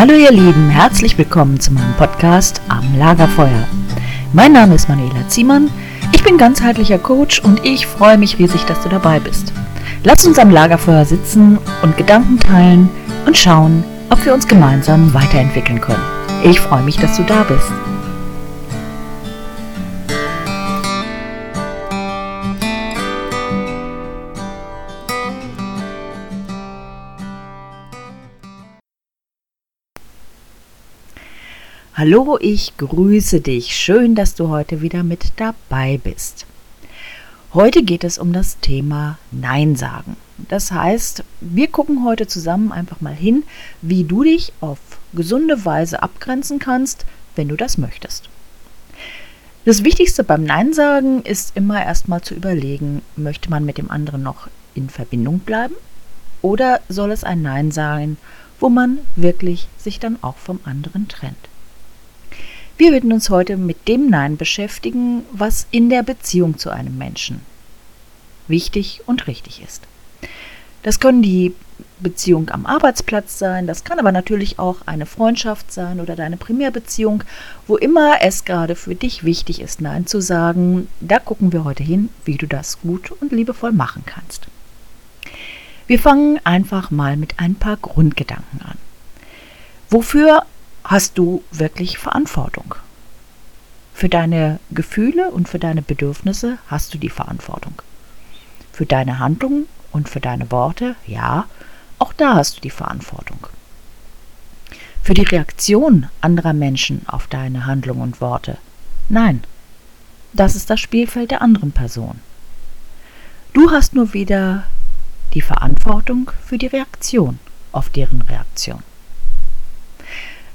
Hallo ihr Lieben, herzlich willkommen zu meinem Podcast Am Lagerfeuer. Mein Name ist Manuela Ziemann, ich bin ganzheitlicher Coach und ich freue mich riesig, dass du dabei bist. Lass uns am Lagerfeuer sitzen und Gedanken teilen und schauen, ob wir uns gemeinsam weiterentwickeln können. Ich freue mich, dass du da bist. Hallo, ich grüße dich. Schön, dass du heute wieder mit dabei bist. Heute geht es um das Thema Nein sagen. Das heißt, wir gucken heute zusammen einfach mal hin, wie du dich auf gesunde Weise abgrenzen kannst, wenn du das möchtest. Das Wichtigste beim Nein sagen ist immer erstmal zu überlegen, möchte man mit dem anderen noch in Verbindung bleiben oder soll es ein Nein sein, wo man wirklich sich dann auch vom anderen trennt. Wir werden uns heute mit dem Nein beschäftigen, was in der Beziehung zu einem Menschen wichtig und richtig ist. Das können die Beziehung am Arbeitsplatz sein, das kann aber natürlich auch eine Freundschaft sein oder deine Primärbeziehung, wo immer es gerade für dich wichtig ist, Nein zu sagen. Da gucken wir heute hin, wie du das gut und liebevoll machen kannst. Wir fangen einfach mal mit ein paar Grundgedanken an. Wofür hast du wirklich Verantwortung. Für deine Gefühle und für deine Bedürfnisse hast du die Verantwortung. Für deine Handlungen und für deine Worte, ja, auch da hast du die Verantwortung. Für die Reaktion anderer Menschen auf deine Handlungen und Worte, nein, das ist das Spielfeld der anderen Person. Du hast nur wieder die Verantwortung für die Reaktion auf deren Reaktion.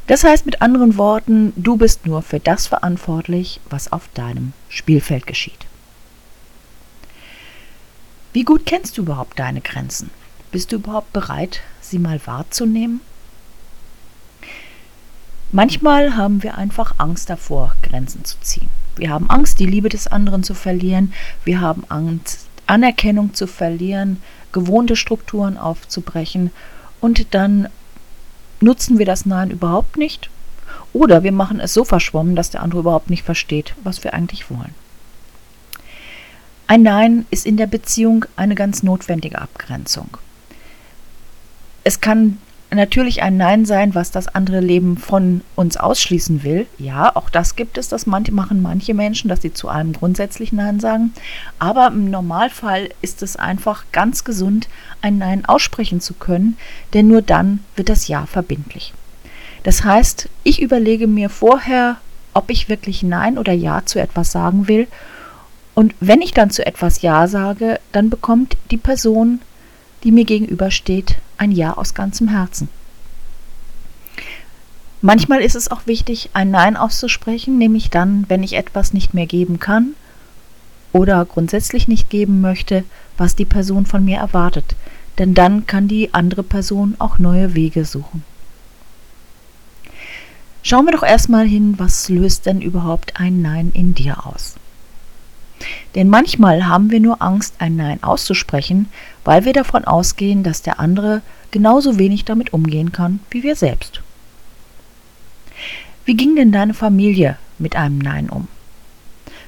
Das heißt mit anderen Worten, du bist nur für das verantwortlich, was auf deinem Spielfeld geschieht. Wie gut kennst du überhaupt deine Grenzen? Bist du überhaupt bereit, sie mal wahrzunehmen? Manchmal haben wir einfach Angst davor, Grenzen zu ziehen. Wir haben Angst, die Liebe des anderen zu verlieren. Wir haben Angst, Anerkennung zu verlieren, gewohnte Strukturen aufzubrechen und dann nutzen wir das Nein überhaupt nicht oder wir machen es so verschwommen, dass der andere überhaupt nicht versteht, was wir eigentlich wollen. Ein Nein ist in der Beziehung eine ganz notwendige Abgrenzung. Es kann natürlich ein Nein sein, was das andere Leben von uns ausschließen will. Ja, auch das gibt es, das machen manche Menschen, dass sie zu allem grundsätzlich Nein sagen. Aber im Normalfall ist es einfach ganz gesund, ein Nein aussprechen zu können, denn nur dann wird das Ja verbindlich. Das heißt, ich überlege mir vorher, ob ich wirklich Nein oder Ja zu etwas sagen will. Und wenn ich dann zu etwas Ja sage, dann bekommt die Person die mir gegenübersteht, ein Ja aus ganzem Herzen. Manchmal ist es auch wichtig, ein Nein auszusprechen, nämlich dann, wenn ich etwas nicht mehr geben kann oder grundsätzlich nicht geben möchte, was die Person von mir erwartet, denn dann kann die andere Person auch neue Wege suchen. Schauen wir doch erstmal hin, was löst denn überhaupt ein Nein in dir aus? Denn manchmal haben wir nur Angst, ein Nein auszusprechen, weil wir davon ausgehen, dass der andere genauso wenig damit umgehen kann wie wir selbst. Wie ging denn deine Familie mit einem Nein um?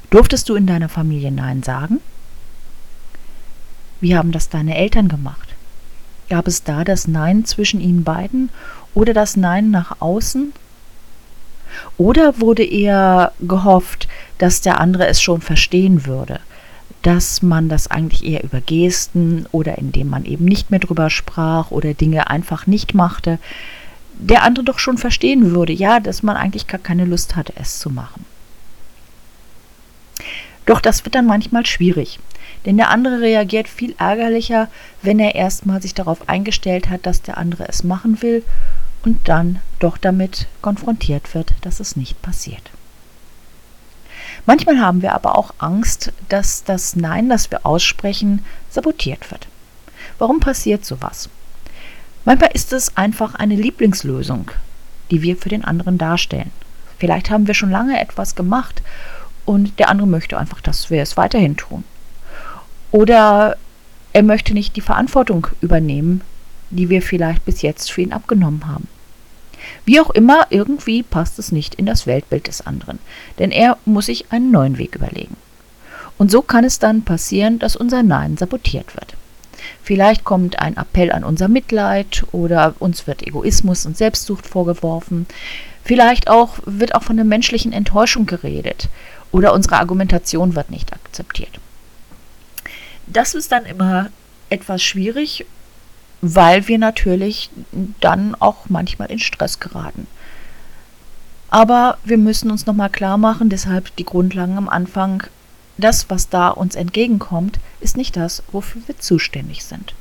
Durftest du in deiner Familie Nein sagen? Wie haben das deine Eltern gemacht? Gab es da das Nein zwischen ihnen beiden oder das Nein nach außen oder wurde eher gehofft, dass der andere es schon verstehen würde, dass man das eigentlich eher über Gesten oder indem man eben nicht mehr drüber sprach oder Dinge einfach nicht machte, der andere doch schon verstehen würde, ja, dass man eigentlich gar keine Lust hatte, es zu machen. Doch das wird dann manchmal schwierig, denn der andere reagiert viel ärgerlicher, wenn er erstmal sich darauf eingestellt hat, dass der andere es machen will und dann doch damit konfrontiert wird, dass es nicht passiert. Manchmal haben wir aber auch Angst, dass das Nein, das wir aussprechen, sabotiert wird. Warum passiert sowas? Manchmal ist es einfach eine Lieblingslösung, die wir für den anderen darstellen. Vielleicht haben wir schon lange etwas gemacht und der andere möchte einfach, dass wir es weiterhin tun. Oder er möchte nicht die Verantwortung übernehmen, die wir vielleicht bis jetzt für ihn abgenommen haben. Wie auch immer, irgendwie passt es nicht in das Weltbild des anderen, denn er muss sich einen neuen Weg überlegen. Und so kann es dann passieren, dass unser Nein sabotiert wird. Vielleicht kommt ein Appell an unser Mitleid oder uns wird Egoismus und Selbstsucht vorgeworfen. Vielleicht auch wird auch von der menschlichen Enttäuschung geredet oder unsere Argumentation wird nicht akzeptiert. Das ist dann immer etwas schwierig, weil wir natürlich dann auch manchmal in Stress geraten. Aber wir müssen uns nochmal klar machen, deshalb die Grundlagen am Anfang, das, was da uns entgegenkommt, ist nicht das, wofür wir zuständig sind.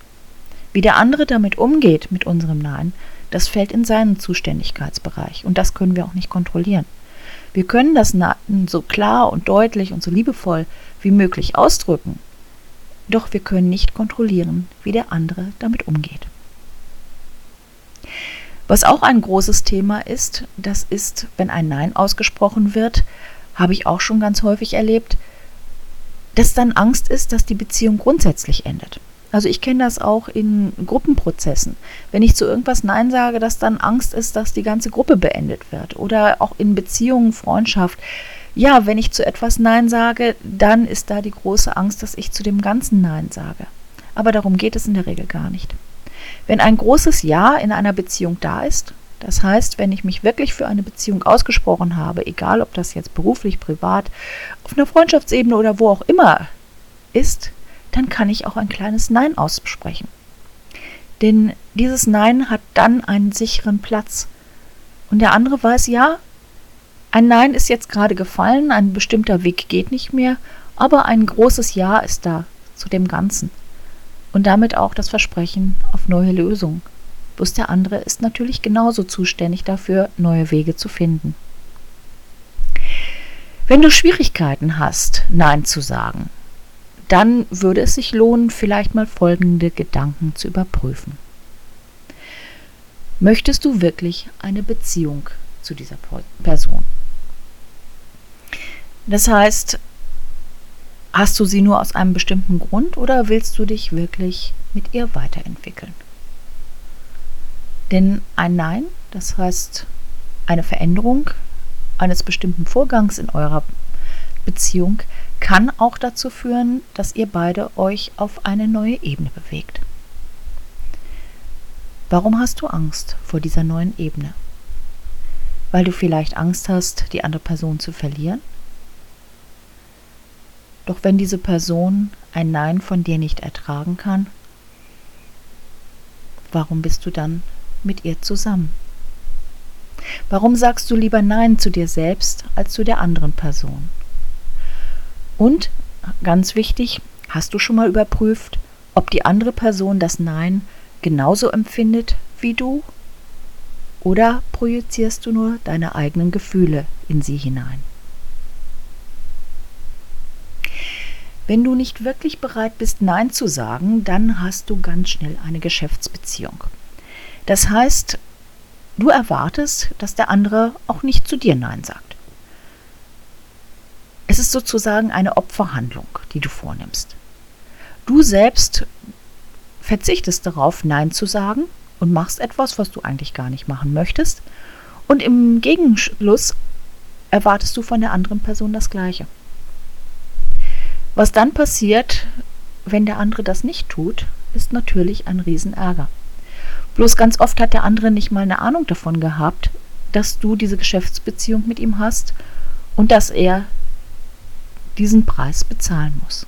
Wie der andere damit umgeht mit unserem Nein, das fällt in seinen Zuständigkeitsbereich und das können wir auch nicht kontrollieren. Wir können das Nein so klar und deutlich und so liebevoll wie möglich ausdrücken, doch wir können nicht kontrollieren, wie der andere damit umgeht. Was auch ein großes Thema ist, das ist, wenn ein Nein ausgesprochen wird, habe ich auch schon ganz häufig erlebt, dass dann Angst ist, dass die Beziehung grundsätzlich endet. Also ich kenne das auch in Gruppenprozessen. Wenn ich zu irgendwas Nein sage, dass dann Angst ist, dass die ganze Gruppe beendet wird. Oder auch in Beziehungen, Freundschaft. Ja, wenn ich zu etwas Nein sage, dann ist da die große Angst, dass ich zu dem ganzen Nein sage. Aber darum geht es in der Regel gar nicht. Wenn ein großes Ja in einer Beziehung da ist, das heißt, wenn ich mich wirklich für eine Beziehung ausgesprochen habe, egal ob das jetzt beruflich, privat, auf einer Freundschaftsebene oder wo auch immer ist, dann kann ich auch ein kleines Nein aussprechen. Denn dieses Nein hat dann einen sicheren Platz. Und der andere weiß, ja, ein Nein ist jetzt gerade gefallen, ein bestimmter Weg geht nicht mehr, aber ein großes Ja ist da zu dem Ganzen. Und damit auch das Versprechen auf neue Lösungen. Bloß der andere ist natürlich genauso zuständig dafür, neue Wege zu finden. Wenn du Schwierigkeiten hast, Nein zu sagen, dann würde es sich lohnen, vielleicht mal folgende Gedanken zu überprüfen. Möchtest du wirklich eine Beziehung zu dieser Person? Das heißt, hast du sie nur aus einem bestimmten Grund oder willst du dich wirklich mit ihr weiterentwickeln? Denn ein Nein, das heißt eine Veränderung eines bestimmten Vorgangs in eurer Beziehung, kann auch dazu führen, dass ihr beide euch auf eine neue Ebene bewegt. Warum hast du Angst vor dieser neuen Ebene? Weil du vielleicht Angst hast, die andere Person zu verlieren? Doch wenn diese Person ein Nein von dir nicht ertragen kann, warum bist du dann mit ihr zusammen? Warum sagst du lieber Nein zu dir selbst als zu der anderen Person? Und ganz wichtig, hast du schon mal überprüft, ob die andere Person das Nein genauso empfindet wie du? Oder projizierst du nur deine eigenen Gefühle in sie hinein? Wenn du nicht wirklich bereit bist, Nein zu sagen, dann hast du ganz schnell eine Geschäftsbeziehung. Das heißt, du erwartest, dass der andere auch nicht zu dir Nein sagt. Es ist sozusagen eine Opferhandlung, die du vornimmst. Du selbst verzichtest darauf, Nein zu sagen und machst etwas, was du eigentlich gar nicht machen möchtest. Und im Gegenschluss erwartest du von der anderen Person das Gleiche. Was dann passiert, wenn der andere das nicht tut, ist natürlich ein Riesenärger. Bloß ganz oft hat der andere nicht mal eine Ahnung davon gehabt, dass du diese Geschäftsbeziehung mit ihm hast und dass er diesen Preis bezahlen muss.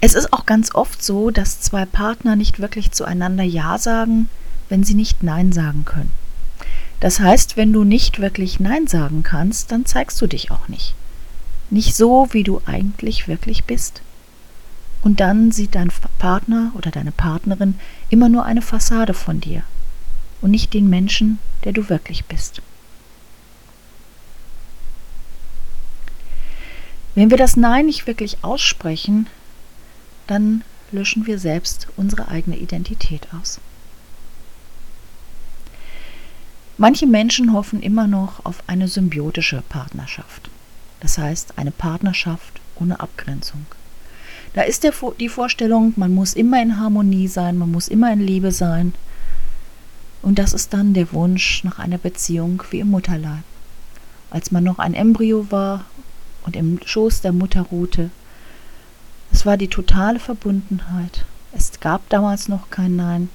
Es ist auch ganz oft so, dass zwei Partner nicht wirklich zueinander Ja sagen, wenn sie nicht Nein sagen können. Das heißt, wenn du nicht wirklich Nein sagen kannst, dann zeigst du dich auch nicht. Nicht so, wie du eigentlich wirklich bist. Und dann sieht dein Partner oder deine Partnerin immer nur eine Fassade von dir und nicht den Menschen, der du wirklich bist. Wenn wir das Nein nicht wirklich aussprechen, dann löschen wir selbst unsere eigene Identität aus. Manche Menschen hoffen immer noch auf eine symbiotische Partnerschaft. Das heißt, eine Partnerschaft ohne Abgrenzung. Da ist der, die Vorstellung, man muss immer in Harmonie sein, man muss immer in Liebe sein. Und das ist dann der Wunsch nach einer Beziehung wie im Mutterleib. Als man noch ein Embryo war und im Schoß der Mutter ruhte. Es war die totale Verbundenheit. Es gab damals noch kein Nein.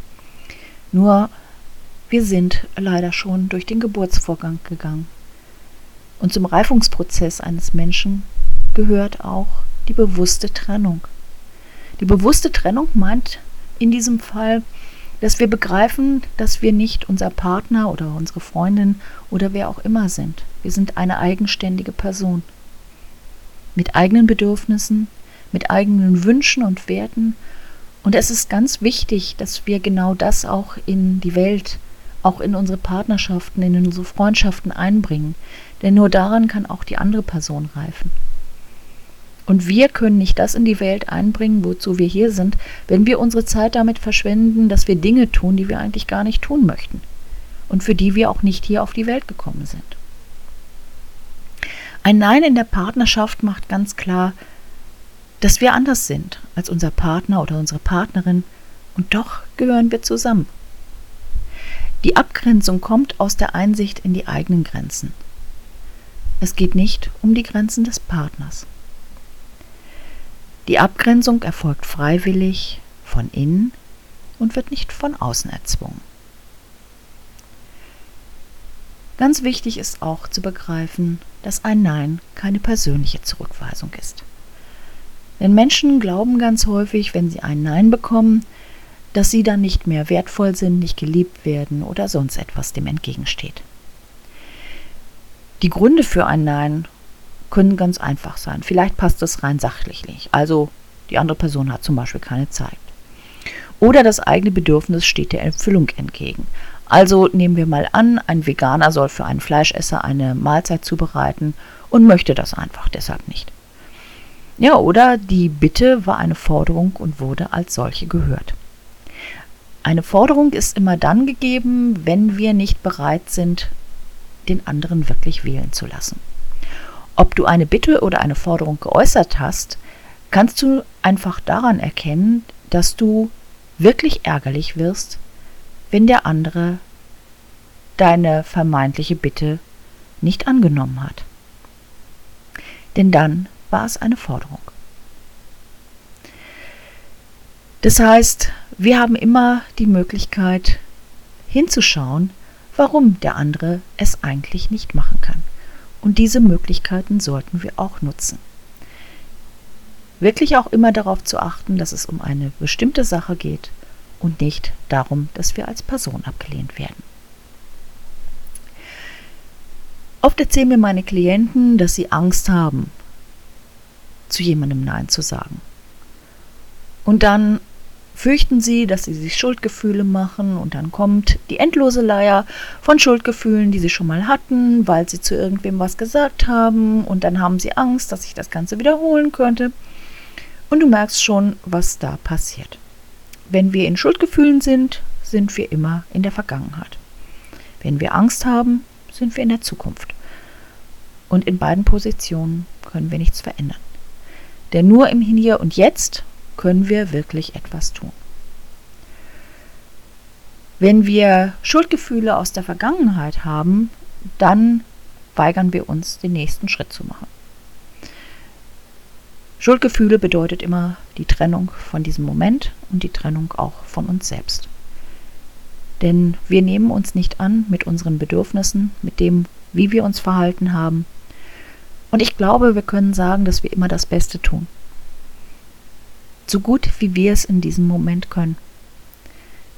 Nur wir sind leider schon durch den Geburtsvorgang gegangen. Und zum Reifungsprozess eines Menschen gehört auch die bewusste Trennung. Die bewusste Trennung meint in diesem Fall, dass wir begreifen, dass wir nicht unser Partner oder unsere Freundin oder wer auch immer sind. Wir sind eine eigenständige Person. Mit eigenen Bedürfnissen, mit eigenen Wünschen und Werten. Und es ist ganz wichtig, dass wir genau das auch in die Welt, auch in unsere Partnerschaften, in unsere Freundschaften einbringen. Denn nur daran kann auch die andere Person reifen. Und wir können nicht das in die Welt einbringen, wozu wir hier sind, wenn wir unsere Zeit damit verschwenden, dass wir Dinge tun, die wir eigentlich gar nicht tun möchten und für die wir auch nicht hier auf die Welt gekommen sind. Ein Nein in der Partnerschaft macht ganz klar, dass wir anders sind als unser Partner oder unsere Partnerin und doch gehören wir zusammen. Die Abgrenzung kommt aus der Einsicht in die eigenen Grenzen. Es geht nicht um die Grenzen des Partners. Die Abgrenzung erfolgt freiwillig von innen und wird nicht von außen erzwungen. Ganz wichtig ist auch zu begreifen, dass ein Nein keine persönliche Zurückweisung ist. Denn Menschen glauben ganz häufig, wenn sie ein Nein bekommen, dass sie dann nicht mehr wertvoll sind, nicht geliebt werden oder sonst etwas dem entgegensteht. Die Gründe für ein Nein können ganz einfach sein. Vielleicht passt es rein sachlich nicht. Also die andere Person hat zum Beispiel keine Zeit. Oder das eigene Bedürfnis steht der Erfüllung entgegen. Also nehmen wir mal an, ein Veganer soll für einen Fleischesser eine Mahlzeit zubereiten und möchte das einfach deshalb nicht. Ja, oder die Bitte war eine Forderung und wurde als solche gehört. Eine Forderung ist immer dann gegeben, wenn wir nicht bereit sind, den anderen wirklich wählen zu lassen. Ob du eine Bitte oder eine Forderung geäußert hast, kannst du einfach daran erkennen, dass du wirklich ärgerlich wirst, wenn der andere deine vermeintliche Bitte nicht angenommen hat. Denn dann war es eine Forderung. Das heißt, wir haben immer die Möglichkeit hinzuschauen, warum der andere es eigentlich nicht machen kann. Und diese Möglichkeiten sollten wir auch nutzen. Wirklich auch immer darauf zu achten, dass es um eine bestimmte Sache geht und nicht darum, dass wir als Person abgelehnt werden. Oft erzählen mir meine Klienten, dass sie Angst haben, zu jemandem Nein zu sagen. Und dann fürchten sie, dass sie sich Schuldgefühle machen und dann kommt die endlose Leier von Schuldgefühlen, die sie schon mal hatten, weil sie zu irgendwem was gesagt haben und dann haben sie Angst, dass sich das Ganze wiederholen könnte. Und du merkst schon, was da passiert. Wenn wir in Schuldgefühlen sind, sind wir immer in der Vergangenheit. Wenn wir Angst haben, sind wir in der Zukunft. Und in beiden Positionen können wir nichts verändern. Denn nur im Hier und Jetzt können wir wirklich etwas tun. Wenn wir Schuldgefühle aus der Vergangenheit haben, dann weigern wir uns, den nächsten Schritt zu machen. Schuldgefühle bedeutet immer die Trennung von diesem Moment und die Trennung auch von uns selbst. Denn wir nehmen uns nicht an mit unseren Bedürfnissen, mit dem, wie wir uns verhalten haben. Und ich glaube, wir können sagen, dass wir immer das Beste tun so gut wie wir es in diesem Moment können.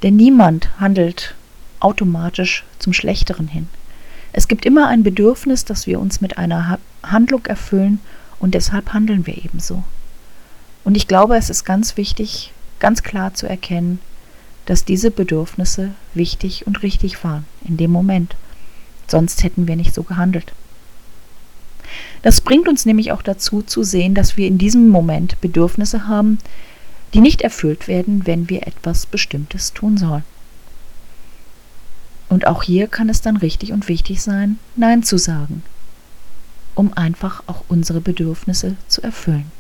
Denn niemand handelt automatisch zum Schlechteren hin. Es gibt immer ein Bedürfnis, dass wir uns mit einer Handlung erfüllen und deshalb handeln wir ebenso. Und ich glaube, es ist ganz wichtig, ganz klar zu erkennen, dass diese Bedürfnisse wichtig und richtig waren in dem Moment. Sonst hätten wir nicht so gehandelt. Das bringt uns nämlich auch dazu zu sehen, dass wir in diesem Moment Bedürfnisse haben, die nicht erfüllt werden, wenn wir etwas Bestimmtes tun sollen. Und auch hier kann es dann richtig und wichtig sein, Nein zu sagen, um einfach auch unsere Bedürfnisse zu erfüllen.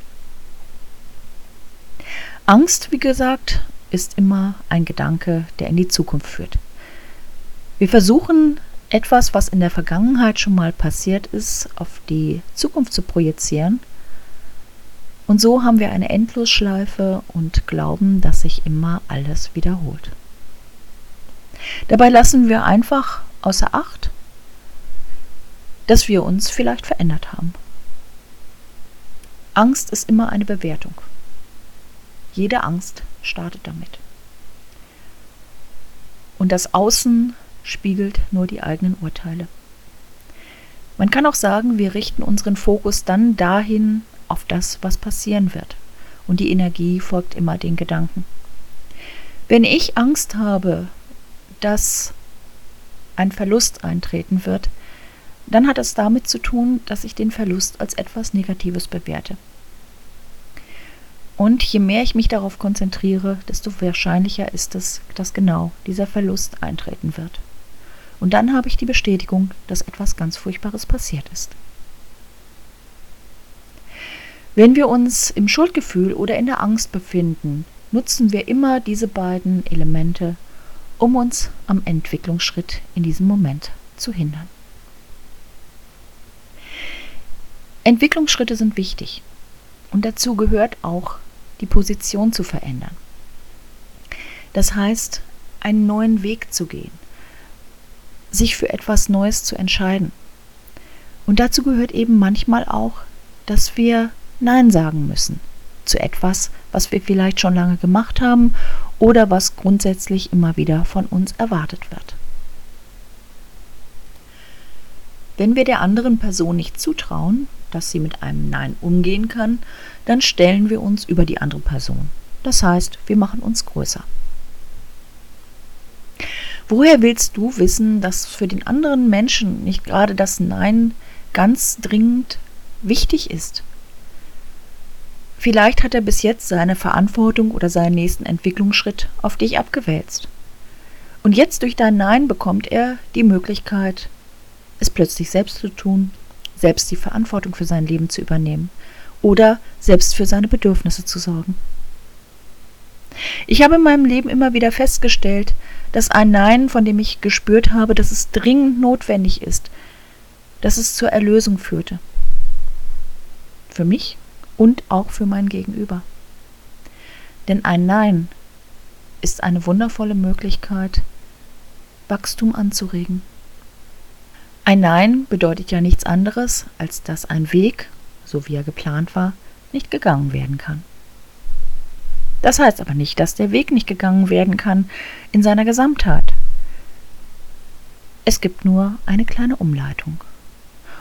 Angst, wie gesagt, ist immer ein Gedanke, der in die Zukunft führt. Wir versuchen etwas, was in der Vergangenheit schon mal passiert ist, auf die Zukunft zu projizieren. Und so haben wir eine Endlosschleife und glauben, dass sich immer alles wiederholt. Dabei lassen wir einfach außer Acht, dass wir uns vielleicht verändert haben. Angst ist immer eine Bewertung. Jede Angst startet damit. Und das Außen spiegelt nur die eigenen Urteile. Man kann auch sagen, wir richten unseren Fokus dann dahin auf das, was passieren wird. Und die Energie folgt immer den Gedanken. Wenn ich Angst habe, dass ein Verlust eintreten wird, dann hat es damit zu tun, dass ich den Verlust als etwas Negatives bewerte. Und je mehr ich mich darauf konzentriere, desto wahrscheinlicher ist es, dass genau dieser Verlust eintreten wird. Und dann habe ich die Bestätigung, dass etwas ganz Furchtbares passiert ist. Wenn wir uns im Schuldgefühl oder in der Angst befinden, nutzen wir immer diese beiden Elemente, um uns am Entwicklungsschritt in diesem Moment zu hindern. Entwicklungsschritte sind wichtig und dazu gehört auch die Position zu verändern. Das heißt, einen neuen Weg zu gehen, sich für etwas Neues zu entscheiden. Und dazu gehört eben manchmal auch, dass wir Nein sagen müssen zu etwas, was wir vielleicht schon lange gemacht haben oder was grundsätzlich immer wieder von uns erwartet wird. Wenn wir der anderen Person nicht zutrauen, dass sie mit einem Nein umgehen kann, dann stellen wir uns über die andere Person. Das heißt, wir machen uns größer. Woher willst du wissen, dass für den anderen Menschen nicht gerade das Nein ganz dringend wichtig ist? Vielleicht hat er bis jetzt seine Verantwortung oder seinen nächsten Entwicklungsschritt auf dich abgewälzt. Und jetzt durch dein Nein bekommt er die Möglichkeit, es plötzlich selbst zu tun, selbst die Verantwortung für sein Leben zu übernehmen oder selbst für seine Bedürfnisse zu sorgen. Ich habe in meinem Leben immer wieder festgestellt, dass ein Nein, von dem ich gespürt habe, dass es dringend notwendig ist, dass es zur Erlösung führte. Für mich und auch für mein Gegenüber. Denn ein Nein ist eine wundervolle Möglichkeit, Wachstum anzuregen. Ein Nein bedeutet ja nichts anderes, als dass ein Weg, so wie er geplant war, nicht gegangen werden kann. Das heißt aber nicht, dass der Weg nicht gegangen werden kann in seiner Gesamtheit. Es gibt nur eine kleine Umleitung.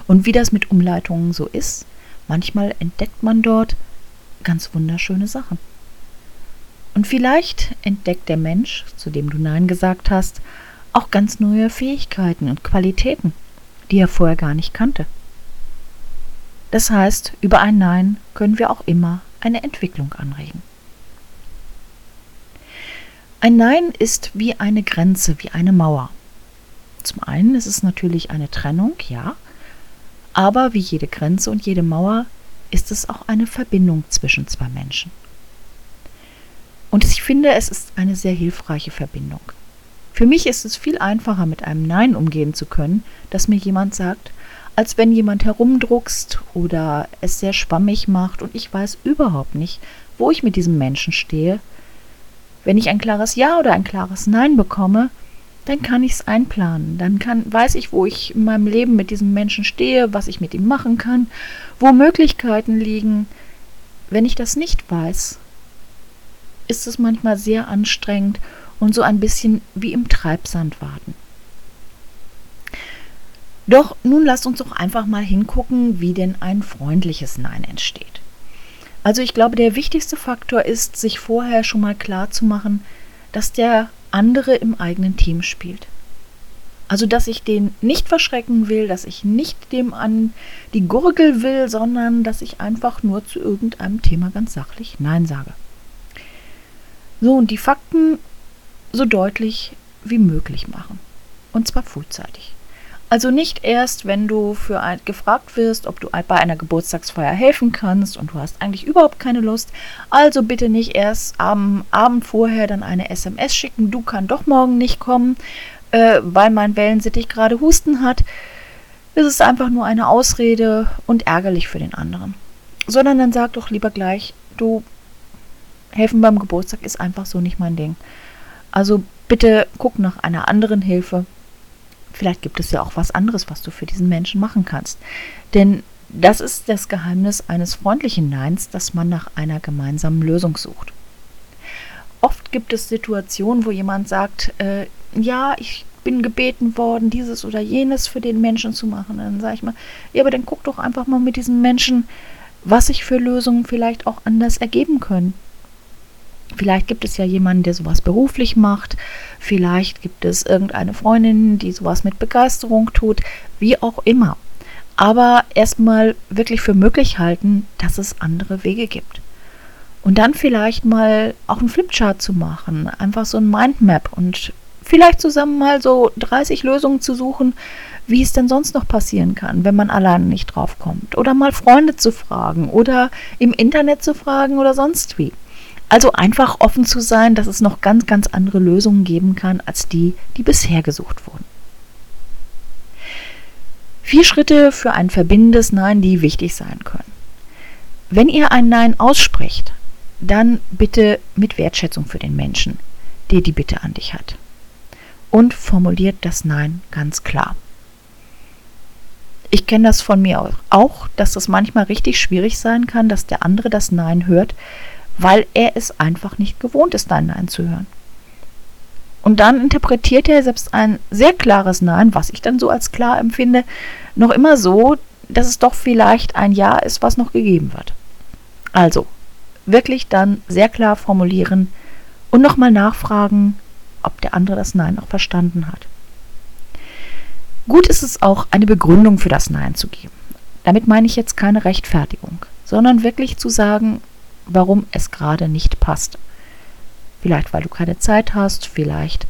Und wie das mit Umleitungen so ist, manchmal entdeckt man dort ganz wunderschöne Sachen. Und vielleicht entdeckt der Mensch, zu dem du Nein gesagt hast, auch ganz neue Fähigkeiten und Qualitäten, die er vorher gar nicht kannte. Das heißt, über ein Nein können wir auch immer eine Entwicklung anregen. Ein Nein ist wie eine Grenze, wie eine Mauer. Zum einen ist es natürlich eine Trennung, ja, aber wie jede Grenze und jede Mauer ist es auch eine Verbindung zwischen zwei Menschen. Und ich finde, es ist eine sehr hilfreiche Verbindung. Für mich ist es viel einfacher, mit einem Nein umgehen zu können, das mir jemand sagt, als wenn jemand herumdruckst oder es sehr schwammig macht und ich weiß überhaupt nicht, wo ich mit diesem Menschen stehe wenn ich ein klares Ja oder ein klares Nein bekomme, dann kann ich es einplanen. Dann kann, weiß ich, wo ich in meinem Leben mit diesem Menschen stehe, was ich mit ihm machen kann, wo Möglichkeiten liegen. Wenn ich das nicht weiß, ist es manchmal sehr anstrengend und so ein bisschen wie im Treibsand warten. Doch nun lasst uns doch einfach mal hingucken, wie denn ein freundliches Nein entsteht. Also ich glaube, der wichtigste Faktor ist, sich vorher schon mal klar zu machen, dass der andere im eigenen Team spielt. Also dass ich den nicht verschrecken will, dass ich nicht dem an die Gurgel will, sondern dass ich einfach nur zu irgendeinem Thema ganz sachlich Nein sage. So, und die Fakten so deutlich wie möglich machen. Und zwar frühzeitig. Also nicht erst, wenn du für ein, gefragt wirst, ob du bei einer Geburtstagsfeier helfen kannst und du hast eigentlich überhaupt keine Lust. Also bitte nicht erst am Abend vorher dann eine SMS schicken, du kannst doch morgen nicht kommen. äh, weil mein Wellensittich gerade Husten hat, ist es einfach nur eine Ausrede und ärgerlich für den anderen. Sondern dann sag doch lieber gleich, du, helfen beim Geburtstag ist einfach so nicht mein Ding. Also bitte guck nach einer anderen Hilfe. Vielleicht gibt es ja auch was anderes, was du für diesen Menschen machen kannst. Denn das ist das Geheimnis eines freundlichen Neins, dass man nach einer gemeinsamen Lösung sucht. Oft gibt es Situationen, wo jemand sagt, äh, ja, ich bin gebeten worden, dieses oder jenes für den Menschen zu machen. Dann sage ich mal, ja, aber dann guck doch einfach mal mit diesem Menschen, was sich für Lösungen vielleicht auch anders ergeben können. Vielleicht gibt es ja jemanden, der sowas beruflich macht. Vielleicht gibt es irgendeine Freundin, die sowas mit Begeisterung tut. Wie auch immer. Aber erstmal wirklich für möglich halten, dass es andere Wege gibt. Und dann vielleicht mal auch einen Flipchart zu machen. Einfach so ein Mindmap und vielleicht zusammen mal so 30 Lösungen zu suchen, wie es denn sonst noch passieren kann, wenn man alleine nicht drauf kommt. Oder mal Freunde zu fragen oder im Internet zu fragen oder sonst wie. Also einfach offen zu sein, dass es noch ganz, ganz andere Lösungen geben kann als die, die bisher gesucht wurden. Vier Schritte für ein verbindendes Nein, die wichtig sein können. Wenn ihr ein Nein aussprecht, dann bitte mit Wertschätzung für den Menschen, der die Bitte an dich hat und formuliert das Nein ganz klar. Ich kenne das von mir auch, dass das manchmal richtig schwierig sein kann, dass der andere das Nein hört, weil er es einfach nicht gewohnt ist, dein Nein zu hören. Und dann interpretiert er selbst ein sehr klares Nein, was ich dann so als klar empfinde, noch immer so, dass es doch vielleicht ein Ja ist, was noch gegeben wird. Also, wirklich dann sehr klar formulieren und nochmal nachfragen, ob der andere das Nein auch verstanden hat. Gut ist es auch, eine Begründung für das Nein zu geben. Damit meine ich jetzt keine Rechtfertigung, sondern wirklich zu sagen, warum es gerade nicht passt. Vielleicht, weil du keine Zeit hast, vielleicht,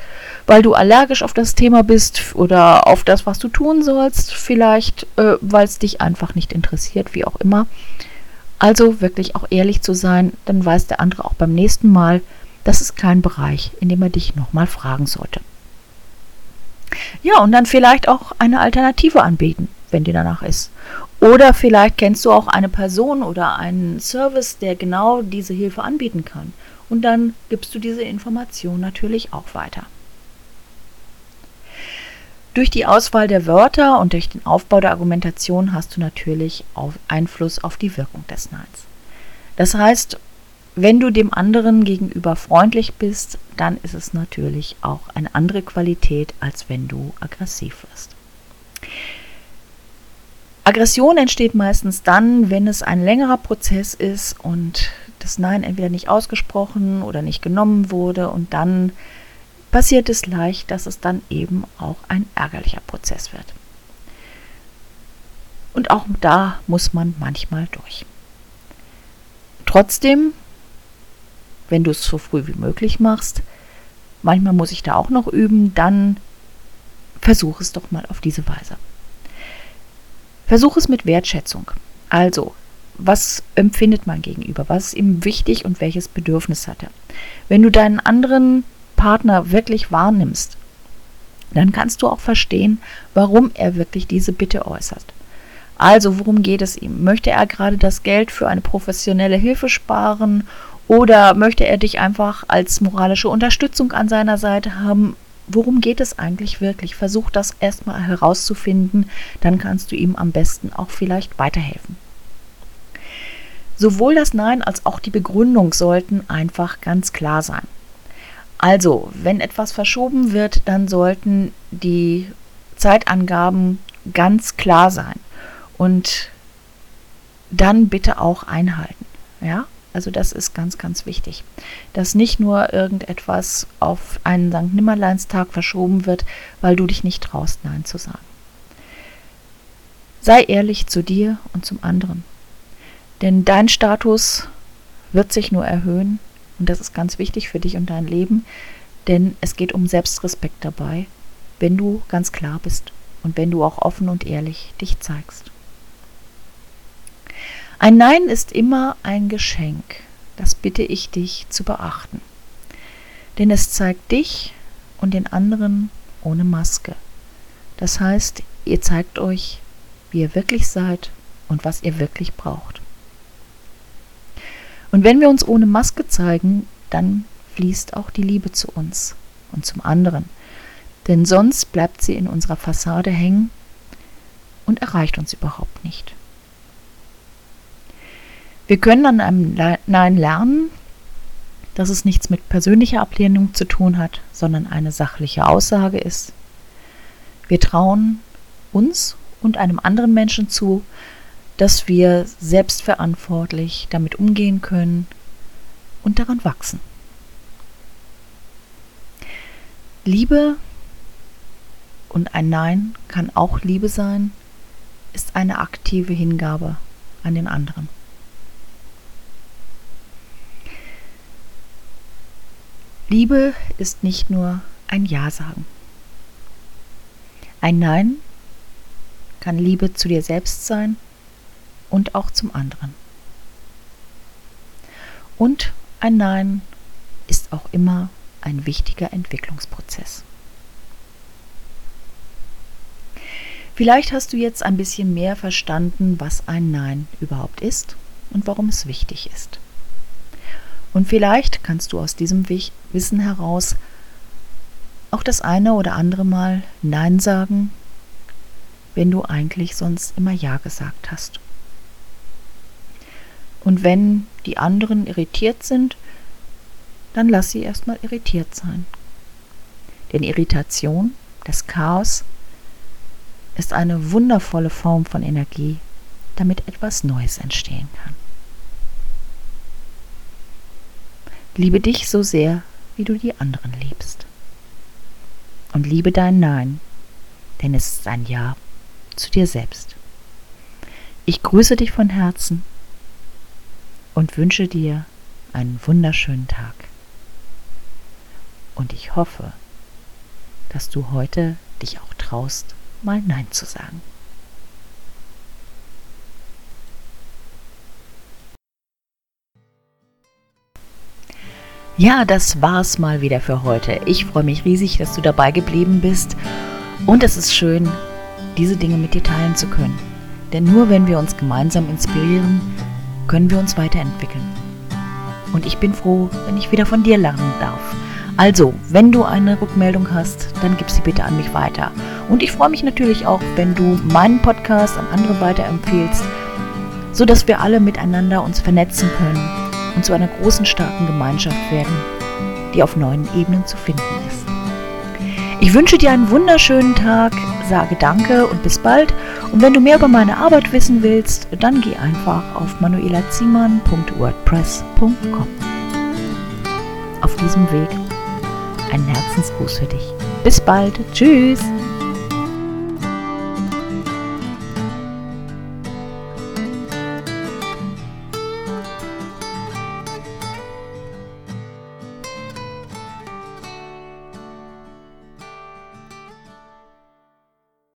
weil du allergisch auf das Thema bist oder auf das, was du tun sollst, vielleicht, äh, weil es dich einfach nicht interessiert, wie auch immer. Also wirklich auch ehrlich zu sein, dann weiß der andere auch beim nächsten Mal, das ist kein Bereich, in dem er dich nochmal fragen sollte. Ja, und dann vielleicht auch eine Alternative anbieten, wenn dir danach ist. Oder vielleicht kennst du auch eine Person oder einen Service, der genau diese Hilfe anbieten kann. Und dann gibst du diese Information natürlich auch weiter. Durch die Auswahl der Wörter und durch den Aufbau der Argumentation hast du natürlich Einfluss auf die Wirkung des Neins. Das heißt, wenn du dem anderen gegenüber freundlich bist, dann ist es natürlich auch eine andere Qualität, als wenn du aggressiv wirst. Aggression entsteht meistens dann, wenn es ein längerer Prozess ist und das Nein entweder nicht ausgesprochen oder nicht genommen wurde und dann passiert es leicht, dass es dann eben auch ein ärgerlicher Prozess wird. Und auch da muss man manchmal durch. Trotzdem wenn du es so früh wie möglich machst. Manchmal muss ich da auch noch üben, dann versuch es doch mal auf diese Weise. Versuch es mit Wertschätzung. Also, was empfindet man gegenüber? Was ist ihm wichtig und welches Bedürfnis hat er? Wenn du deinen anderen Partner wirklich wahrnimmst, dann kannst du auch verstehen, warum er wirklich diese Bitte äußert. Also, worum geht es ihm? Möchte er gerade das Geld für eine professionelle Hilfe sparen oder möchte er dich einfach als moralische Unterstützung an seiner Seite haben? Worum geht es eigentlich wirklich? Versuch das erstmal herauszufinden, dann kannst du ihm am besten auch vielleicht weiterhelfen. Sowohl das Nein als auch die Begründung sollten einfach ganz klar sein. Also, wenn etwas verschoben wird, dann sollten die Zeitangaben ganz klar sein und dann bitte auch einhalten. Ja? Also das ist ganz, ganz wichtig. Dass nicht nur irgendetwas auf einen St. Nimmerleinstag verschoben wird, weil du dich nicht traust, Nein zu sagen. Sei ehrlich zu dir und zum anderen. Denn dein Status wird sich nur erhöhen und das ist ganz wichtig für dich und dein Leben, denn es geht um Selbstrespekt dabei, wenn du ganz klar bist und wenn du auch offen und ehrlich dich zeigst. Ein Nein ist immer ein Geschenk. Das bitte ich dich zu beachten. Denn es zeigt dich und den anderen ohne Maske. Das heißt, ihr zeigt euch, wie ihr wirklich seid und was ihr wirklich braucht. Und wenn wir uns ohne Maske zeigen, dann fließt auch die Liebe zu uns und zum anderen. Denn sonst bleibt sie in unserer Fassade hängen und erreicht uns überhaupt nicht. Wir können an einem Nein lernen, dass es nichts mit persönlicher Ablehnung zu tun hat, sondern eine sachliche Aussage ist. Wir trauen uns und einem anderen Menschen zu, dass wir selbstverantwortlich damit umgehen können und daran wachsen. Liebe und ein Nein kann auch Liebe sein, ist eine aktive Hingabe an den anderen. Liebe ist nicht nur ein Ja sagen. Ein Nein kann Liebe zu dir selbst sein und auch zum anderen. Und ein Nein ist auch immer ein wichtiger Entwicklungsprozess. Vielleicht hast du jetzt ein bisschen mehr verstanden, was ein Nein überhaupt ist und warum es wichtig ist. Und vielleicht kannst du aus diesem Wissen heraus auch das eine oder andere Mal Nein sagen, wenn du eigentlich sonst immer Ja gesagt hast. Und wenn die anderen irritiert sind, dann lass sie erstmal irritiert sein. Denn Irritation, das Chaos, ist eine wundervolle Form von Energie, damit etwas Neues entstehen kann. Liebe dich so sehr, wie du die anderen liebst. Und liebe dein Nein, denn es ist ein Ja zu dir selbst. Ich grüße dich von Herzen und wünsche dir einen wunderschönen Tag. Und ich hoffe, dass du heute dich auch traust, mal Nein zu sagen. Ja, das war's mal wieder für heute. Ich freue mich riesig, dass du dabei geblieben bist. Und es ist schön, diese Dinge mit dir teilen zu können. Denn nur wenn wir uns gemeinsam inspirieren, können wir uns weiterentwickeln. Und ich bin froh, wenn ich wieder von dir lernen darf. Also, wenn du eine Rückmeldung hast, dann gib sie bitte an mich weiter. Und ich freue mich natürlich auch, wenn du meinen Podcast an andere weiterempfehlst, sodass wir alle miteinander uns vernetzen können und zu einer großen, starken Gemeinschaft werden, die auf neuen Ebenen zu finden ist. Ich wünsche dir einen wunderschönen Tag, sage Danke und bis bald. Und wenn du mehr über meine Arbeit wissen willst, dann geh einfach auf manuelaziemann.wordpress.com. Auf diesem Weg einen Herzensgruß für dich. Bis bald. Tschüss.